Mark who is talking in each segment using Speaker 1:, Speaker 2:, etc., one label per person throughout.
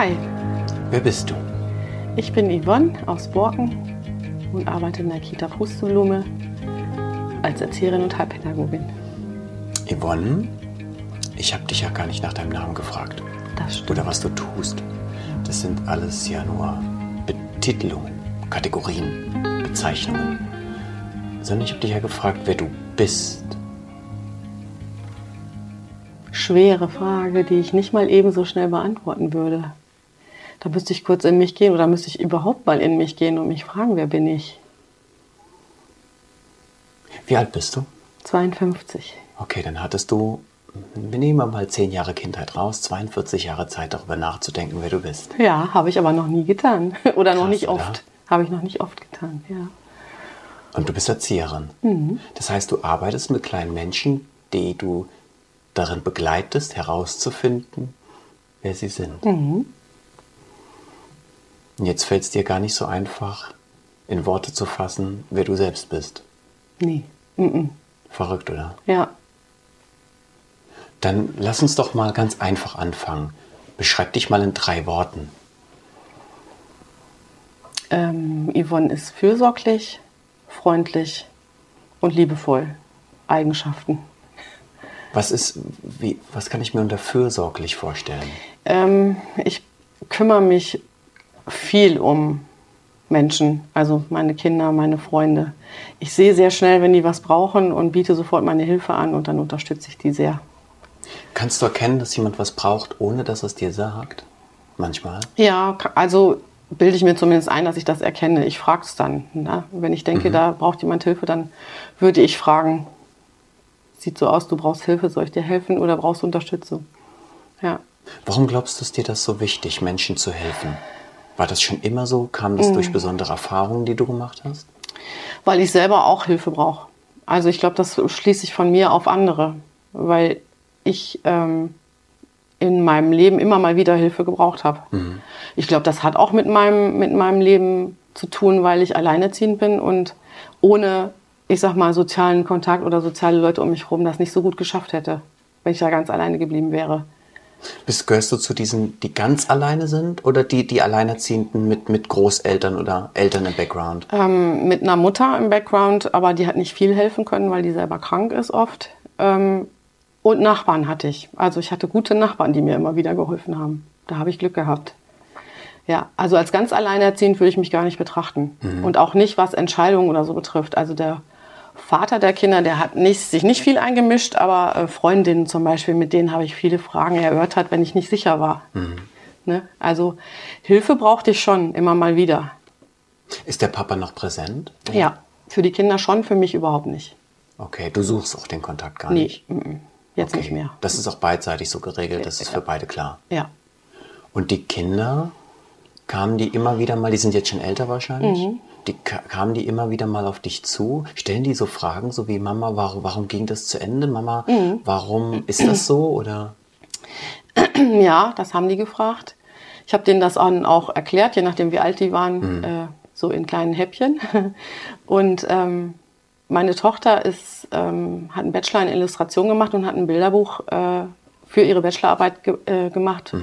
Speaker 1: Hi,
Speaker 2: Wer bist du?
Speaker 1: ich bin Yvonne aus Borken und arbeite in der Kita Pusteblume als Erzieherin und Heilpädagogin.
Speaker 2: Yvonne? Ich habe dich ja gar nicht nach deinem Namen gefragt.
Speaker 1: Das stimmt.
Speaker 2: Oder was du tust. Das sind alles ja nur Betitelungen, Kategorien, Bezeichnungen. Sondern ich habe dich ja gefragt, wer du bist.
Speaker 1: Schwere Frage, die ich nicht mal ebenso schnell beantworten würde. Da müsste ich kurz in mich gehen oder müsste ich überhaupt mal in mich gehen und mich fragen, wer bin ich?
Speaker 2: Wie alt bist du?
Speaker 1: 52.
Speaker 2: Okay, dann hattest du, wir nehmen mal 10 Jahre Kindheit raus, 42 Jahre Zeit darüber nachzudenken, wer du bist.
Speaker 1: Ja, habe ich aber noch nie getan. Oder noch
Speaker 2: Krass,
Speaker 1: nicht
Speaker 2: oder?
Speaker 1: oft. Habe ich noch nicht oft getan, ja.
Speaker 2: Und du bist Erzieherin. Das heißt, du arbeitest mit kleinen Menschen, die du darin begleitest, herauszufinden, wer sie sind. Und jetzt fällt es dir gar nicht so einfach, in Worte zu fassen, wer du selbst bist.
Speaker 1: Nee. Mhm.
Speaker 2: Verrückt, oder?
Speaker 1: Ja.
Speaker 2: Dann lass uns doch mal ganz einfach anfangen. Beschreib dich mal in drei Worten.
Speaker 1: Ähm, Yvonne ist fürsorglich, freundlich und liebevoll. Eigenschaften.
Speaker 2: Was ist, wie, was kann ich mir unter fürsorglich vorstellen?
Speaker 1: Ähm, ich kümmere mich viel um Menschen, also meine Kinder, meine Freunde. Ich sehe sehr schnell, wenn die was brauchen und biete sofort meine Hilfe an und dann unterstütze ich die sehr.
Speaker 2: Kannst du erkennen, dass jemand was braucht, ohne dass er es dir sagt? Manchmal.
Speaker 1: Ja, also bilde ich mir zumindest ein, dass ich das erkenne. Ich frage es dann. Ne? Wenn ich denke, da braucht jemand Hilfe, dann würde ich fragen, sieht so aus, du brauchst Hilfe, soll ich dir helfen oder brauchst du Unterstützung? Ja.
Speaker 2: Warum glaubst du, ist dir das so wichtig, Menschen zu helfen? War das schon immer so? Kam das durch besondere Erfahrungen, die du gemacht hast?
Speaker 1: Weil ich selber auch Hilfe brauche. Also ich glaube, das schließe ich von mir auf andere, weil ich ähm, in meinem Leben immer mal wieder Hilfe gebraucht habe. Ich glaube, das hat auch mit meinem, mit meinem Leben zu tun, weil ich alleinerziehend bin und ohne, ich sag mal, sozialen Kontakt oder soziale Leute um mich herum das nicht so gut geschafft hätte, wenn ich da ganz alleine geblieben wäre.
Speaker 2: Bist, gehörst du zu diesen, die ganz alleine sind oder die, die Alleinerziehenden mit, mit Großeltern oder Eltern im Background?
Speaker 1: ähm, mit einer Mutter im Background, aber die hat nicht viel helfen können, weil die selber krank ist oft. Ähm, und Nachbarn hatte ich. Also ich hatte gute Nachbarn, die mir immer wieder geholfen haben. Da habe ich Glück gehabt. Ja, also als ganz alleinerziehend würde ich mich gar nicht betrachten. Und auch nicht, was Entscheidungen oder so betrifft. Also der Vater der Kinder, der hat nicht, sich nicht viel eingemischt, aber äh, Freundinnen zum Beispiel, mit denen habe ich viele Fragen erörtert, wenn ich nicht sicher war. Ne? Also Hilfe brauchte ich schon immer mal wieder.
Speaker 2: Ist der Papa noch präsent?
Speaker 1: Ja, für die Kinder schon, für mich überhaupt nicht.
Speaker 2: Okay, du suchst auch den Kontakt gar
Speaker 1: Nee,
Speaker 2: nicht.
Speaker 1: mm, mm, jetzt nicht mehr.
Speaker 2: Das ist auch beidseitig so geregelt, das ist für beide klar.
Speaker 1: Ja.
Speaker 2: Und die Kinder, kamen die immer wieder mal, die sind jetzt schon älter wahrscheinlich,
Speaker 1: Mhm.
Speaker 2: Die ka- kamen die immer wieder mal auf dich zu? Stellen die so Fragen, so wie Mama, warum, warum ging das zu Ende? Mama,
Speaker 1: Mhm.
Speaker 2: warum ist das so? Oder
Speaker 1: Ja, das haben die gefragt. Ich habe denen das auch erklärt, je nachdem wie alt die waren, äh, so in kleinen Häppchen. Und ähm, meine Tochter ist, ähm, hat einen Bachelor in Illustration gemacht und hat ein Bilderbuch äh, für ihre Bachelorarbeit ge äh, gemacht,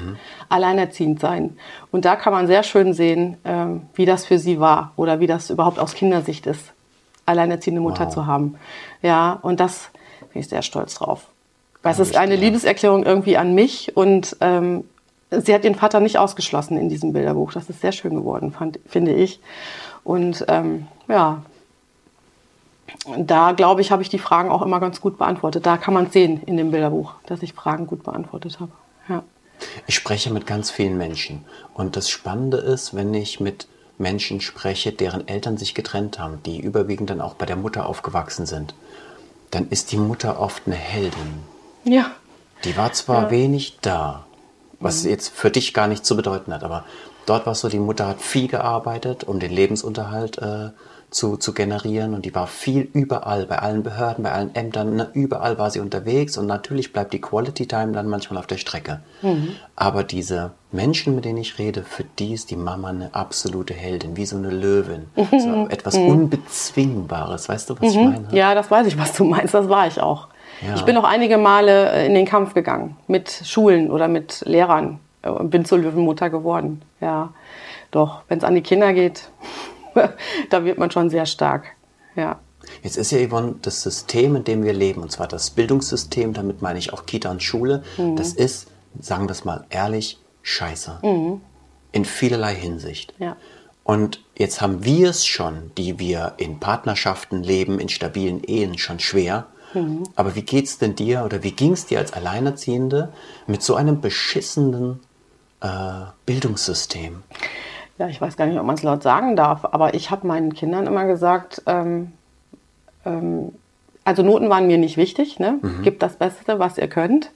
Speaker 1: Alleinerziehend sein. Und da kann man sehr schön sehen, ähm, wie das für sie war oder wie das überhaupt aus Kindersicht ist, alleinerziehende Mutter
Speaker 2: Wow.
Speaker 1: zu haben. Ja, und das bin ich sehr stolz drauf. Weil es ist eine
Speaker 2: dir.
Speaker 1: Liebeserklärung irgendwie an mich und ähm, sie hat ihren Vater nicht ausgeschlossen in diesem Bilderbuch. Das ist sehr schön geworden, fand, finde ich. Und ähm, ja, da glaube ich, habe ich die Fragen auch immer ganz gut beantwortet. Da kann man sehen in dem Bilderbuch, dass ich Fragen gut beantwortet habe. Ja.
Speaker 2: ich spreche mit ganz vielen Menschen. Und das Spannende ist, wenn ich mit Menschen spreche, deren Eltern sich getrennt haben, die überwiegend dann auch bei der Mutter aufgewachsen sind, dann ist die Mutter oft eine Heldin.
Speaker 1: ja,
Speaker 2: Die war zwar wenig da, was
Speaker 1: Mhm.
Speaker 2: jetzt für dich gar nicht zu bedeuten hat, aber dort war es so, die Mutter hat viel gearbeitet, um den Lebensunterhalt äh, zu, zu generieren und die war viel überall, bei allen Behörden, bei allen Ämtern, ne, überall war sie unterwegs und natürlich bleibt die Quality Time dann manchmal auf der Strecke.
Speaker 1: Mhm.
Speaker 2: Aber diese Menschen, mit denen ich rede, für die ist die Mama eine absolute Heldin, wie so eine Löwin, so etwas Unbezwingbares, weißt du, was ich meine?
Speaker 1: Mhm. ja, das weiß ich, was du meinst. Das war ich auch.
Speaker 2: Ja.
Speaker 1: Ich bin auch einige Male äh, in den Kampf gegangen mit Schulen oder mit Lehrern, und bin zur Löwenmutter geworden. Ja, doch, wenn es an die Kinder geht, da wird man schon sehr stark. Ja.
Speaker 2: Jetzt ist ja, Yvonne, das System, in dem wir leben, und zwar das Bildungssystem, damit meine ich auch Kita und Schule, mhm. das ist, sagen wir es mal ehrlich, scheiße. Mhm. In vielerlei Hinsicht.
Speaker 1: Ja.
Speaker 2: Und jetzt haben wir es schon, die wir in Partnerschaften leben, in stabilen Ehen, schon schwer. Mhm. Aber wie geht es denn dir oder wie ging es dir als Alleinerziehende mit so einem beschissenen äh, Bildungssystem?
Speaker 1: Ja, ich weiß gar nicht, ob man es laut sagen darf, aber ich habe meinen Kindern immer gesagt, ähm, ähm, also Noten waren mir nicht wichtig, ne? Mhm. Gebt das Beste, was ihr könnt.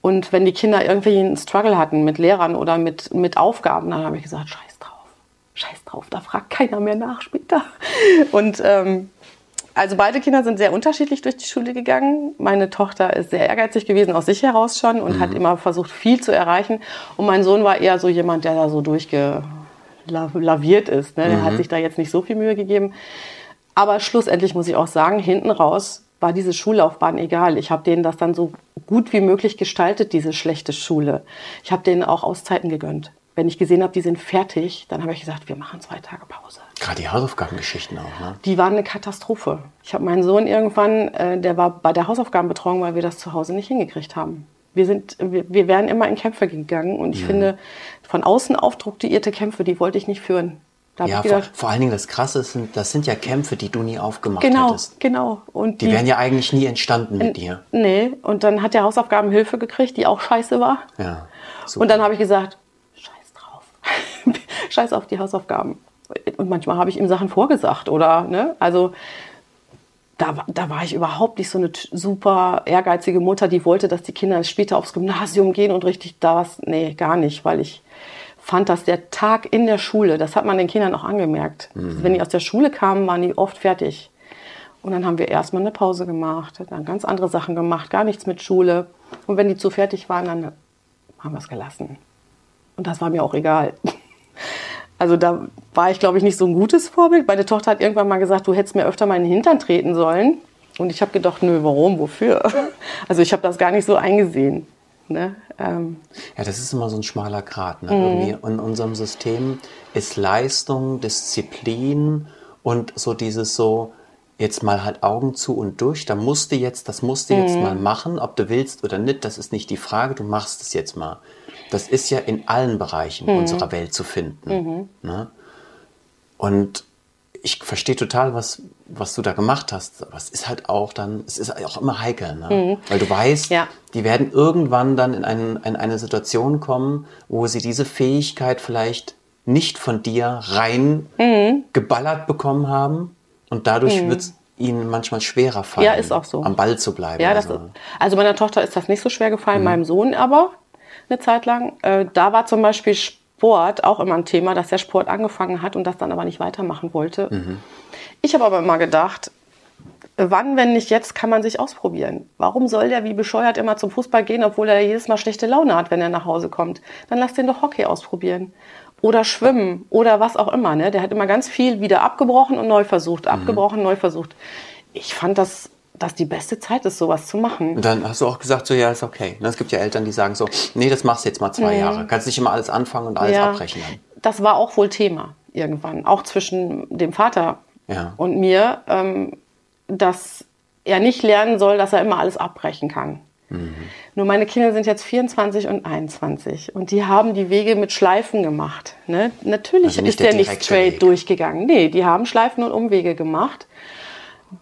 Speaker 1: Und wenn die Kinder irgendwie einen Struggle hatten mit Lehrern oder mit, mit Aufgaben, dann habe ich gesagt, scheiß drauf, scheiß drauf, da fragt keiner mehr nach später. Und ähm, also beide Kinder sind sehr unterschiedlich durch die Schule gegangen. Meine Tochter ist sehr ehrgeizig gewesen, aus sich heraus schon und mhm. hat immer versucht, viel zu erreichen. Und mein Sohn war eher so jemand, der da so durchgelaviert ist. Ne? Der mhm. hat sich da jetzt nicht so viel Mühe gegeben. Aber schlussendlich muss ich auch sagen, hinten raus war diese Schullaufbahn egal. Ich habe denen das dann so gut wie möglich gestaltet, diese schlechte Schule. Ich habe denen auch Auszeiten gegönnt. Wenn ich gesehen habe, die sind fertig, dann habe ich gesagt, wir machen zwei Tage Pause.
Speaker 2: Gerade die Hausaufgabengeschichten auch, ne?
Speaker 1: Die waren eine Katastrophe. Ich habe meinen Sohn irgendwann, äh, der war bei der Hausaufgabenbetreuung, weil wir das zu Hause nicht hingekriegt haben. Wir, sind, wir, wir wären immer in Kämpfe gegangen und ich mhm. finde, von außen aufdrucktierte Kämpfe, die wollte ich nicht führen.
Speaker 2: Da ja, vor, vor, allen Dingen das Krasse sind, das sind ja Kämpfe, die du nie aufgemacht
Speaker 1: genau,
Speaker 2: hättest.
Speaker 1: Genau,
Speaker 2: Und die, die wären ja eigentlich nie entstanden mit dir.
Speaker 1: Nee, und dann hat der Hausaufgaben Hilfe gekriegt, die auch scheiße war.
Speaker 2: Ja.
Speaker 1: Super. Und dann habe ich gesagt. Scheiß auf die Hausaufgaben. Und manchmal habe ich ihm Sachen vorgesagt oder, ne? Also da, da war ich überhaupt nicht so eine super ehrgeizige Mutter, die wollte, dass die Kinder später aufs Gymnasium gehen und richtig da was. Nee, gar nicht, weil ich fand, dass der Tag in der Schule, das hat man den Kindern auch angemerkt. Mhm. Wenn die aus der Schule kamen, waren die oft fertig. Und dann haben wir erstmal eine Pause gemacht, dann ganz andere Sachen gemacht, gar nichts mit Schule. Und wenn die zu fertig waren, dann haben wir es gelassen. Und das war mir auch egal. Also da war ich, glaube ich, nicht so ein gutes Vorbild. Meine Tochter hat irgendwann mal gesagt, du hättest mir öfter mal in den Hintern treten sollen. Und ich habe gedacht, nö, warum, wofür? Also ich habe das gar nicht so eingesehen. Ne?
Speaker 2: Ähm. Ja, das ist immer so ein schmaler Grat. Ne? Mhm. in unserem System ist Leistung, Disziplin und so dieses so, jetzt mal halt Augen zu und durch, da musst du jetzt, das musst du jetzt mhm. mal machen, ob du willst oder nicht, das ist nicht die Frage, du machst es jetzt mal. Das ist ja in allen Bereichen mhm. unserer Welt zu finden. Mhm. Ne? Und ich verstehe total, was, was du da gemacht hast. Aber es ist halt auch dann, es ist auch immer heikel, ne? Mhm. weil du weißt, ja. die werden irgendwann dann in, einen, in eine Situation kommen, wo sie diese Fähigkeit vielleicht nicht von dir rein mhm. geballert bekommen haben und dadurch mhm. wird es ihnen manchmal schwerer fallen,
Speaker 1: ja, ist auch so.
Speaker 2: am Ball zu bleiben.
Speaker 1: Ja, also. Ist, also meiner Tochter ist das nicht so schwer gefallen, mhm. meinem Sohn aber eine Zeit lang. Äh, da war zum Beispiel Sport auch immer ein Thema, dass der Sport angefangen hat und das dann aber nicht weitermachen wollte. Mhm. Ich habe aber immer gedacht, wann, wenn nicht jetzt, kann man sich ausprobieren. Warum soll der wie bescheuert immer zum Fußball gehen, obwohl er jedes Mal schlechte Laune hat, wenn er nach Hause kommt? Dann lass den doch Hockey ausprobieren. Oder schwimmen oder was auch immer. Ne? Der hat immer ganz viel wieder abgebrochen und neu versucht, mhm. abgebrochen, neu versucht. Ich fand das das die beste Zeit ist, sowas zu machen.
Speaker 2: Und dann hast du auch gesagt, so ja, ist okay. Ne, es gibt ja Eltern, die sagen so, nee, das machst du jetzt mal zwei mhm. Jahre. Kannst nicht immer alles anfangen und alles ja, abbrechen.
Speaker 1: Das war auch wohl Thema irgendwann, auch zwischen dem Vater ja. und mir, ähm, dass er nicht lernen soll, dass er immer alles abbrechen kann. Mhm. Nur meine Kinder sind jetzt 24 und 21 und die haben die Wege mit Schleifen gemacht. Ne? Natürlich also ist der, der nicht straight Weg. durchgegangen. Nee, die haben Schleifen und Umwege gemacht,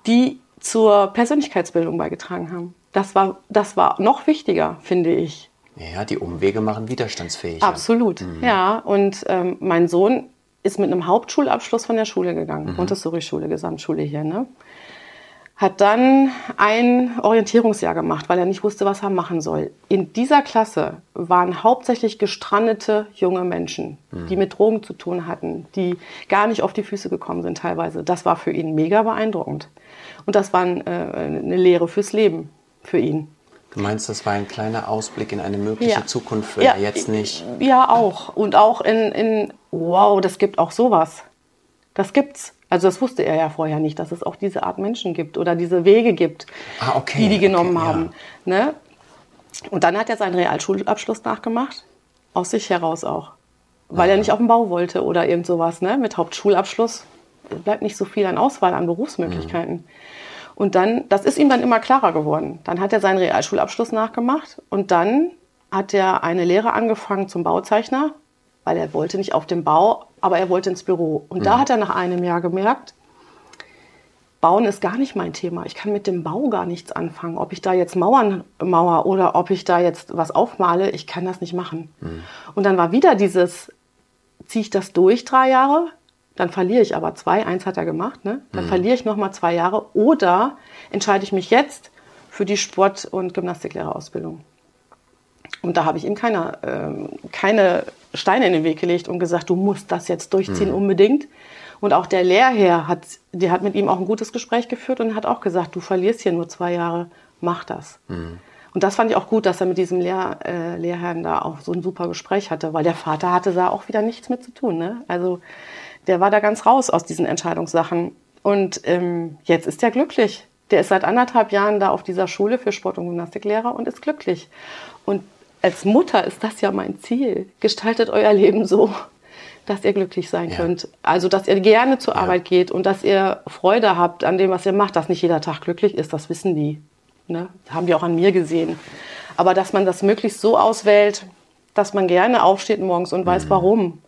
Speaker 1: die zur Persönlichkeitsbildung beigetragen haben. Das war, das war noch wichtiger, finde ich.
Speaker 2: Ja, die Umwege machen widerstandsfähig.
Speaker 1: Absolut, mhm. ja. Und ähm, mein Sohn ist mit einem Hauptschulabschluss von der Schule gegangen, mhm. Montessori-Schule, Gesamtschule hier, ne? Hat dann ein Orientierungsjahr gemacht, weil er nicht wusste, was er machen soll. In dieser Klasse waren hauptsächlich gestrandete junge Menschen, mhm. die mit Drogen zu tun hatten, die gar nicht auf die Füße gekommen sind teilweise. Das war für ihn mega beeindruckend. Und das war äh, eine Lehre fürs Leben für ihn.
Speaker 2: Du meinst, das war ein kleiner Ausblick in eine mögliche ja. Zukunft, wenn ja, er jetzt nicht.
Speaker 1: Ja, auch. Und auch in, in, wow, das gibt auch sowas. Das gibt's. Also das wusste er ja vorher nicht, dass es auch diese Art Menschen gibt oder diese Wege gibt,
Speaker 2: ah, okay,
Speaker 1: die die genommen
Speaker 2: okay,
Speaker 1: haben. Ja. Ne? Und dann hat er seinen Realschulabschluss nachgemacht Aus sich heraus auch. Weil ja. er nicht auf den Bau wollte oder irgend sowas, ne? Mit Hauptschulabschluss bleibt nicht so viel an Auswahl an Berufsmöglichkeiten. Mhm. Und dann, das ist ihm dann immer klarer geworden. Dann hat er seinen Realschulabschluss nachgemacht und dann hat er eine Lehre angefangen zum Bauzeichner, weil er wollte nicht auf dem Bau, aber er wollte ins Büro. Und mhm. da hat er nach einem Jahr gemerkt, Bauen ist gar nicht mein Thema. Ich kann mit dem Bau gar nichts anfangen. Ob ich da jetzt Mauern mauer oder ob ich da jetzt was aufmale, ich kann das nicht machen. Mhm. Und dann war wieder dieses, ziehe ich das durch drei Jahre, dann verliere ich aber zwei, eins hat er gemacht, ne? dann mhm. verliere ich nochmal zwei Jahre oder entscheide ich mich jetzt für die Sport- und Gymnastiklehrerausbildung. Und da habe ich ihm keine, äh, keine Steine in den Weg gelegt und gesagt, du musst das jetzt durchziehen mhm. unbedingt. Und auch der Lehrherr hat, der hat mit ihm auch ein gutes Gespräch geführt und hat auch gesagt, du verlierst hier nur zwei Jahre, mach das. Mhm. Und das fand ich auch gut, dass er mit diesem Lehr, äh, Lehrherrn da auch so ein super Gespräch hatte, weil der Vater hatte da auch wieder nichts mit zu tun. Ne? Also der war da ganz raus aus diesen Entscheidungssachen. Und ähm, jetzt ist er glücklich. Der ist seit anderthalb Jahren da auf dieser Schule für Sport- und Gymnastiklehrer und ist glücklich. Und als Mutter ist das ja mein Ziel. Gestaltet euer Leben so, dass ihr glücklich sein ja. könnt. Also, dass ihr gerne zur ja. Arbeit geht und dass ihr Freude habt an dem, was ihr macht. Dass nicht jeder Tag glücklich ist, das wissen die. Ne? Das haben die auch an mir gesehen. Aber dass man das möglichst so auswählt, dass man gerne aufsteht morgens und weiß, mhm. warum.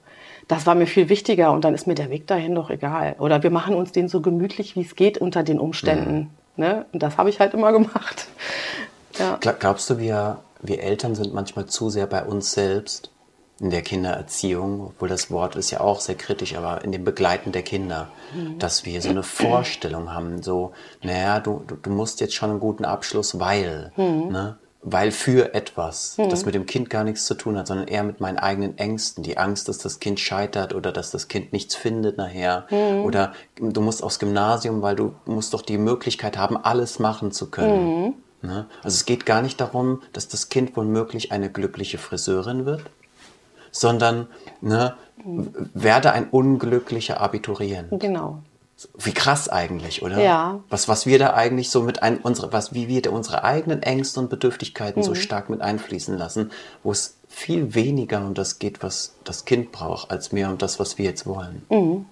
Speaker 1: Das war mir viel wichtiger und dann ist mir der Weg dahin doch egal. Oder wir machen uns den so gemütlich, wie es geht unter den Umständen. Mhm. Ne? Und das habe ich halt immer gemacht.
Speaker 2: Ja. Glaubst du, wir, wir Eltern sind manchmal zu sehr bei uns selbst in der Kindererziehung, obwohl das Wort ist ja auch sehr kritisch, aber in dem Begleiten der Kinder, mhm. dass wir so eine Vorstellung haben, so, naja, du, du, musst jetzt schon einen guten Abschluss, weil, mhm. ne? weil für etwas, mhm. das mit dem Kind gar nichts zu tun hat, sondern eher mit meinen eigenen Ängsten. Die Angst, dass das Kind scheitert oder dass das Kind nichts findet nachher. Mhm. Oder du musst aufs Gymnasium, weil du musst doch die Möglichkeit haben, alles machen zu können. Mhm. Ne? Also es geht gar nicht darum, dass das Kind womöglich eine glückliche Friseurin wird, sondern ne, werde ein unglücklicher Abiturient.
Speaker 1: Genau.
Speaker 2: Wie krass eigentlich, oder?
Speaker 1: Ja.
Speaker 2: Was, was wir da eigentlich so mit ein, unsere, was, wie wir unsere eigenen Ängste und Bedürftigkeiten mhm. so stark mit einfließen lassen, wo es viel weniger um das geht, was das Kind braucht, als mehr um das, was wir jetzt wollen.
Speaker 1: Mhm.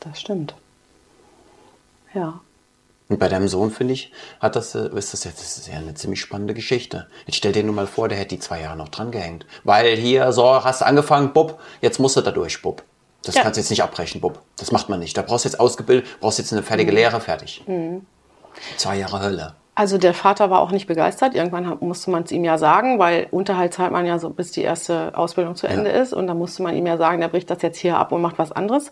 Speaker 1: Das stimmt. Ja.
Speaker 2: Und bei deinem Sohn, finde ich, hat das, äh, ist das, jetzt, das ist ja eine ziemlich spannende Geschichte. Jetzt stell dir nur mal vor, der hätte die zwei Jahre noch dran gehängt. Weil hier, so, hast du angefangen, Bub, jetzt musst du da durch, Bub. Das ja. kannst du jetzt nicht abbrechen, Bub. Das macht man nicht. Da brauchst du jetzt ausgebildet, brauchst jetzt eine fertige mhm. Lehre, fertig. Mhm. Zwei Jahre Hölle.
Speaker 1: Also der Vater war auch nicht begeistert. Irgendwann musste man es ihm ja sagen, weil Unterhalt zahlt man ja so, bis die erste Ausbildung zu Ende ja. ist. Und dann musste man ihm ja sagen, der bricht das jetzt hier ab und macht was anderes.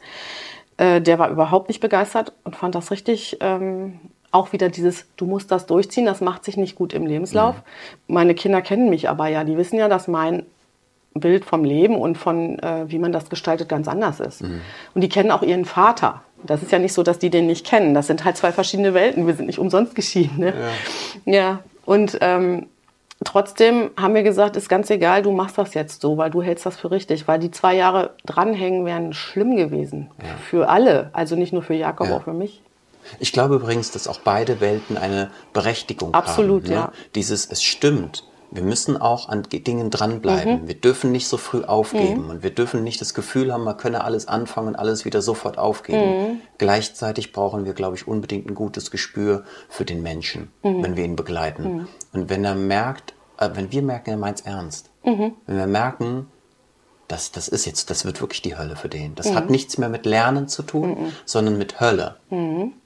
Speaker 1: Äh, der war überhaupt nicht begeistert und fand das richtig ähm, auch wieder dieses, du musst das durchziehen, das macht sich nicht gut im Lebenslauf. Mhm. Meine Kinder kennen mich aber ja, die wissen ja, dass mein Bild vom Leben und von äh, wie man das gestaltet ganz anders ist. Mhm. Und die kennen auch ihren Vater. Das ist ja nicht so, dass die den nicht kennen. Das sind halt zwei verschiedene Welten. Wir sind nicht umsonst geschieden. Ne? Ja. ja. Und ähm, trotzdem haben wir gesagt, ist ganz egal, du machst das jetzt so, weil du hältst das für richtig. Weil die zwei Jahre dranhängen wären schlimm gewesen. Ja. Für alle. Also nicht nur für Jakob, ja. auch für mich.
Speaker 2: Ich glaube übrigens, dass auch beide Welten eine Berechtigung
Speaker 1: Absolut, haben. Absolut,
Speaker 2: ne?
Speaker 1: ja.
Speaker 2: Dieses, es stimmt wir müssen auch an Dingen dranbleiben. Mhm. Wir dürfen nicht so früh aufgeben mhm. und wir dürfen nicht das Gefühl haben, man könne alles anfangen und alles wieder sofort aufgeben. Mhm. Gleichzeitig brauchen wir, glaube ich, unbedingt ein gutes Gespür für den Menschen, mhm. wenn wir ihn begleiten. Mhm. Und wenn er merkt, äh, wenn wir merken, er meint es ernst, mhm. wenn wir merken, das, das ist jetzt, das wird wirklich die Hölle für den. Das hat nichts mehr mit Lernen zu tun, sondern mit Hölle.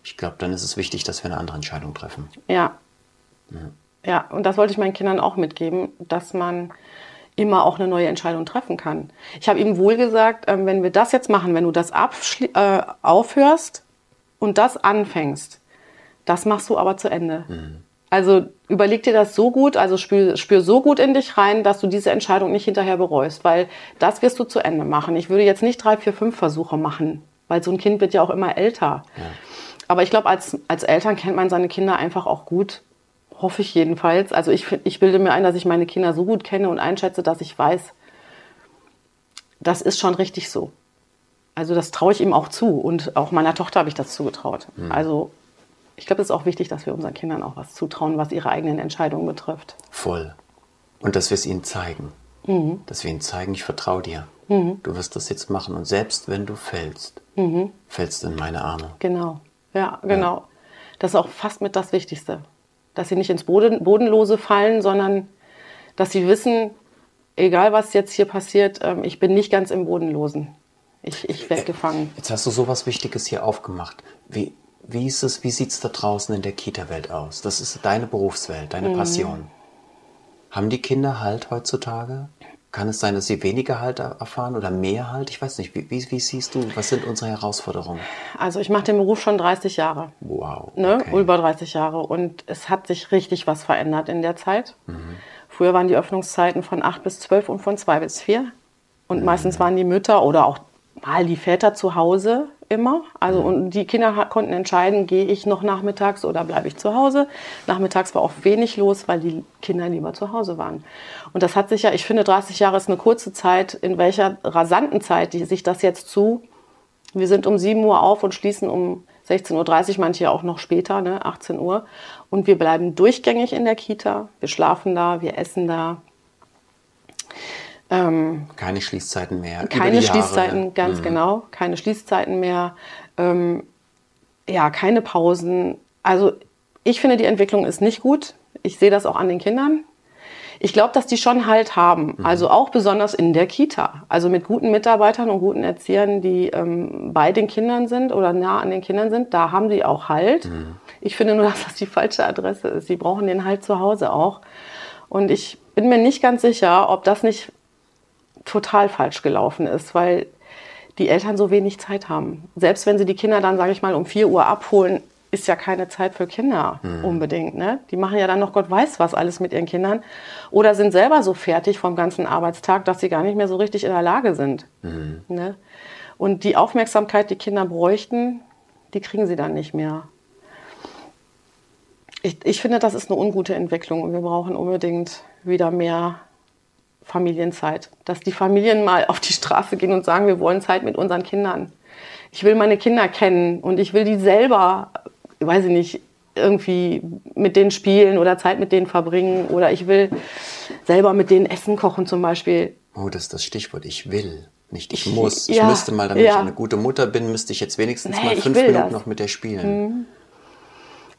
Speaker 2: Ich glaube, dann ist es wichtig, dass wir eine andere Entscheidung treffen.
Speaker 1: Ja. ja. Ja, und das wollte ich meinen Kindern auch mitgeben, dass man immer auch eine neue Entscheidung treffen kann. Ich habe ihm wohl gesagt, äh, wenn wir das jetzt machen, wenn du das äh, aufhörst und das anfängst, das machst du aber zu Ende. Mhm. Also überleg dir das so gut, also spür, spür so gut in dich rein, dass du diese Entscheidung nicht hinterher bereust, weil das wirst du zu Ende machen. Ich würde jetzt nicht drei, vier, fünf Versuche machen, weil so ein Kind wird ja auch immer älter. Ja. Aber ich glaube, als, als Eltern kennt man seine Kinder einfach auch gut hoffe ich jedenfalls. Also ich, ich bilde mir ein, dass ich meine Kinder so gut kenne und einschätze, dass ich weiß, das ist schon richtig so. Also das traue ich ihm auch zu und auch meiner Tochter habe ich das zugetraut. Mhm. Also ich glaube, es ist auch wichtig, dass wir unseren Kindern auch was zutrauen, was ihre eigenen Entscheidungen betrifft.
Speaker 2: Voll. Und dass wir es ihnen zeigen. Mhm. Dass wir ihnen zeigen, ich vertraue dir. Mhm. Du wirst das jetzt machen. Und selbst wenn du fällst, mhm. fällst du in meine Arme.
Speaker 1: Genau. Ja, genau. Ja. Das ist auch fast mit das Wichtigste. Dass sie nicht ins Boden, Bodenlose fallen, sondern dass sie wissen, egal was jetzt hier passiert, ähm, ich bin nicht ganz im Bodenlosen. Ich, ich werde gefangen.
Speaker 2: Jetzt hast du so was Wichtiges hier aufgemacht. Wie, wie ist es, wie sieht es da draußen in der Kita-Welt aus? Das ist deine Berufswelt, deine mhm. Passion. Haben die Kinder Halt heutzutage? Kann es sein, dass sie weniger Halt erfahren oder mehr Halt? Ich weiß nicht. Wie, wie, wie siehst du, was sind unsere Herausforderungen?
Speaker 1: Also ich mache den Beruf schon 30 Jahre.
Speaker 2: Wow.
Speaker 1: Ne? Okay. Über 30 Jahre. Und es hat sich richtig was verändert in der Zeit. Mhm. Früher waren die Öffnungszeiten von 8 bis 12 und von 2 bis 4. Und mhm. meistens waren die Mütter oder auch mal die Väter zu Hause immer. Also und die Kinder konnten entscheiden, gehe ich noch nachmittags oder bleibe ich zu Hause. Nachmittags war oft wenig los, weil die Kinder lieber zu Hause waren. Und das hat sich ja, ich finde 30 Jahre ist eine kurze Zeit, in welcher rasanten Zeit die sich das jetzt zu. Wir sind um 7 Uhr auf und schließen um 16.30 Uhr, manche auch noch später, ne, 18 Uhr. Und wir bleiben durchgängig in der Kita. Wir schlafen da, wir essen da.
Speaker 2: Ähm, keine Schließzeiten mehr.
Speaker 1: Keine Schließzeiten, ne? ganz mhm. genau. Keine Schließzeiten mehr. Ähm, ja, keine Pausen. Also ich finde, die Entwicklung ist nicht gut. Ich sehe das auch an den Kindern. Ich glaube, dass die schon Halt haben. Mhm. Also auch besonders in der Kita. Also mit guten Mitarbeitern und guten Erziehern, die ähm, bei den Kindern sind oder nah an den Kindern sind, da haben sie auch Halt. Mhm. Ich finde nur, dass das die falsche Adresse ist. Sie brauchen den Halt zu Hause auch. Und ich bin mir nicht ganz sicher, ob das nicht total falsch gelaufen ist, weil die Eltern so wenig Zeit haben. Selbst wenn sie die Kinder dann, sage ich mal, um 4 Uhr abholen, ist ja keine Zeit für Kinder mhm. unbedingt. Ne? Die machen ja dann noch Gott weiß was alles mit ihren Kindern oder sind selber so fertig vom ganzen Arbeitstag, dass sie gar nicht mehr so richtig in der Lage sind. Mhm. Ne? Und die Aufmerksamkeit, die Kinder bräuchten, die kriegen sie dann nicht mehr. Ich, ich finde, das ist eine ungute Entwicklung und wir brauchen unbedingt wieder mehr Familienzeit. Dass die Familien mal auf die Straße gehen und sagen, wir wollen Zeit mit unseren Kindern. Ich will meine Kinder kennen und ich will die selber, weiß ich nicht, irgendwie mit denen spielen oder Zeit mit denen verbringen oder ich will selber mit denen Essen kochen zum Beispiel.
Speaker 2: Oh, das ist das Stichwort. Ich will. Nicht ich muss. Ich ja, müsste mal, damit ja. ich eine gute Mutter bin, müsste ich jetzt wenigstens nee, mal fünf Minuten das. noch mit der spielen. Mhm.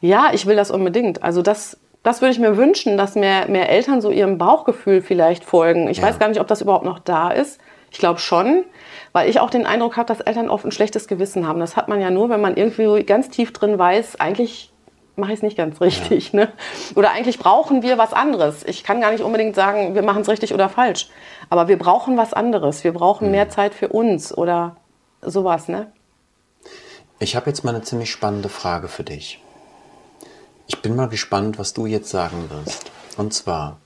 Speaker 1: Ja, ich will das unbedingt. Also das das würde ich mir wünschen, dass mehr, mehr Eltern so ihrem Bauchgefühl vielleicht folgen. Ich ja. weiß gar nicht, ob das überhaupt noch da ist. Ich glaube schon, weil ich auch den Eindruck habe, dass Eltern oft ein schlechtes Gewissen haben. Das hat man ja nur, wenn man irgendwie ganz tief drin weiß, eigentlich mache ich es nicht ganz richtig. Ja. Ne? Oder eigentlich brauchen wir was anderes. Ich kann gar nicht unbedingt sagen, wir machen es richtig oder falsch. Aber wir brauchen was anderes. Wir brauchen mhm. mehr Zeit für uns oder sowas. Ne?
Speaker 2: Ich habe jetzt mal eine ziemlich spannende Frage für dich. Ich bin mal gespannt, was du jetzt sagen wirst. Und zwar,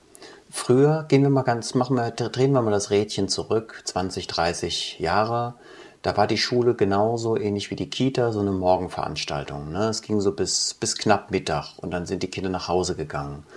Speaker 2: früher gehen wir mal ganz, machen wir, drehen wir mal das Rädchen zurück, 20, 30 Jahre. Da war die Schule genauso ähnlich wie die Kita, so eine Morgenveranstaltung. Ne? Es ging so bis, bis knapp Mittag und dann sind die Kinder nach Hause gegangen.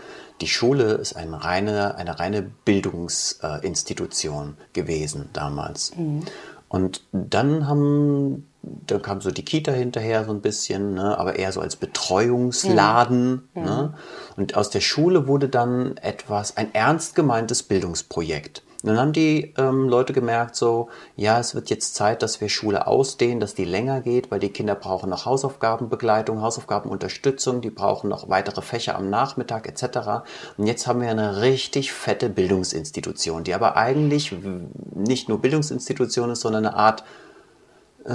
Speaker 2: Die Schule ist eine reine, eine reine Bildungsinstitution gewesen damals. Mhm. Und dann haben dann kam so die Kita hinterher so ein bisschen, ne, aber eher so als Betreuungsladen. Mhm. Ne? Und aus der Schule wurde dann etwas, ein ernst gemeintes Bildungsprojekt. Und dann haben die ähm, Leute gemerkt, so, ja, es wird jetzt Zeit, dass wir Schule ausdehnen, dass die länger geht, weil die Kinder brauchen noch Hausaufgabenbegleitung, Hausaufgabenunterstützung, die brauchen noch weitere Fächer am Nachmittag etc. Und jetzt haben wir eine richtig fette Bildungsinstitution, die aber eigentlich nicht nur Bildungsinstitution ist, sondern eine Art äh,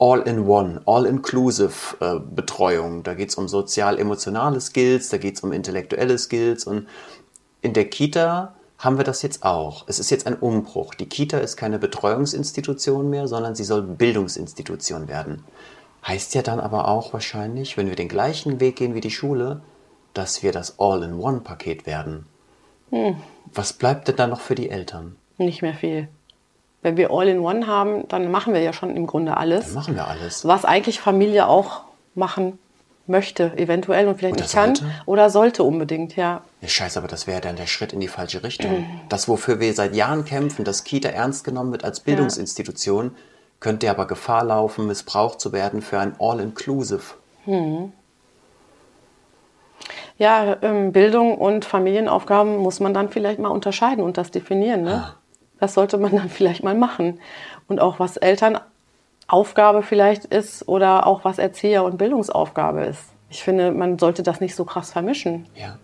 Speaker 2: All-in-One, All-Inclusive äh, Betreuung. Da geht es um sozial-emotionale Skills, da geht es um intellektuelle Skills und in der Kita haben wir das jetzt auch. Es ist jetzt ein Umbruch. Die Kita ist keine Betreuungsinstitution mehr, sondern sie soll Bildungsinstitution werden. Heißt ja dann aber auch wahrscheinlich, wenn wir den gleichen Weg gehen wie die Schule, dass wir das All-in-One-Paket werden. Hm. Was bleibt denn da noch für die Eltern?
Speaker 1: Nicht mehr viel. Wenn wir All-in-One haben, dann machen wir ja schon im Grunde alles.
Speaker 2: Dann machen wir alles.
Speaker 1: Was eigentlich Familie auch machen möchte, eventuell und vielleicht oder nicht kann oder sollte unbedingt, ja.
Speaker 2: ja scheiße, aber das wäre dann der Schritt in die falsche Richtung. Das, wofür wir seit Jahren kämpfen, dass Kita ernst genommen wird als Bildungsinstitution, ja. könnte aber Gefahr laufen, missbraucht zu werden für ein All-Inclusive. Mhm.
Speaker 1: Ja, ähm, Bildung und Familienaufgaben muss man dann vielleicht mal unterscheiden und das definieren. Ne?
Speaker 2: Ah.
Speaker 1: Das sollte man dann vielleicht mal machen. Und auch was Elternaufgabe vielleicht ist oder auch was Erzieher- und Bildungsaufgabe ist. Ich finde, man sollte das nicht so krass vermischen.
Speaker 2: Ja.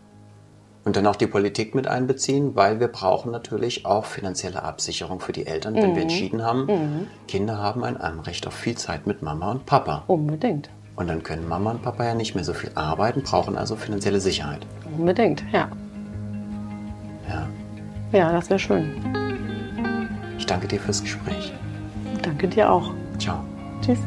Speaker 2: Und dann auch die Politik mit einbeziehen, weil wir brauchen natürlich auch finanzielle Absicherung für die Eltern, wenn wir entschieden haben, Kinder haben ein Anrecht auf viel Zeit mit Mama und Papa.
Speaker 1: Unbedingt.
Speaker 2: Und dann können Mama und Papa ja nicht mehr so viel arbeiten, brauchen also finanzielle Sicherheit.
Speaker 1: Unbedingt, ja.
Speaker 2: Ja.
Speaker 1: Ja, das wäre schön.
Speaker 2: Ich danke dir fürs Gespräch.
Speaker 1: Danke dir auch.
Speaker 2: Ciao.
Speaker 1: Tschüss.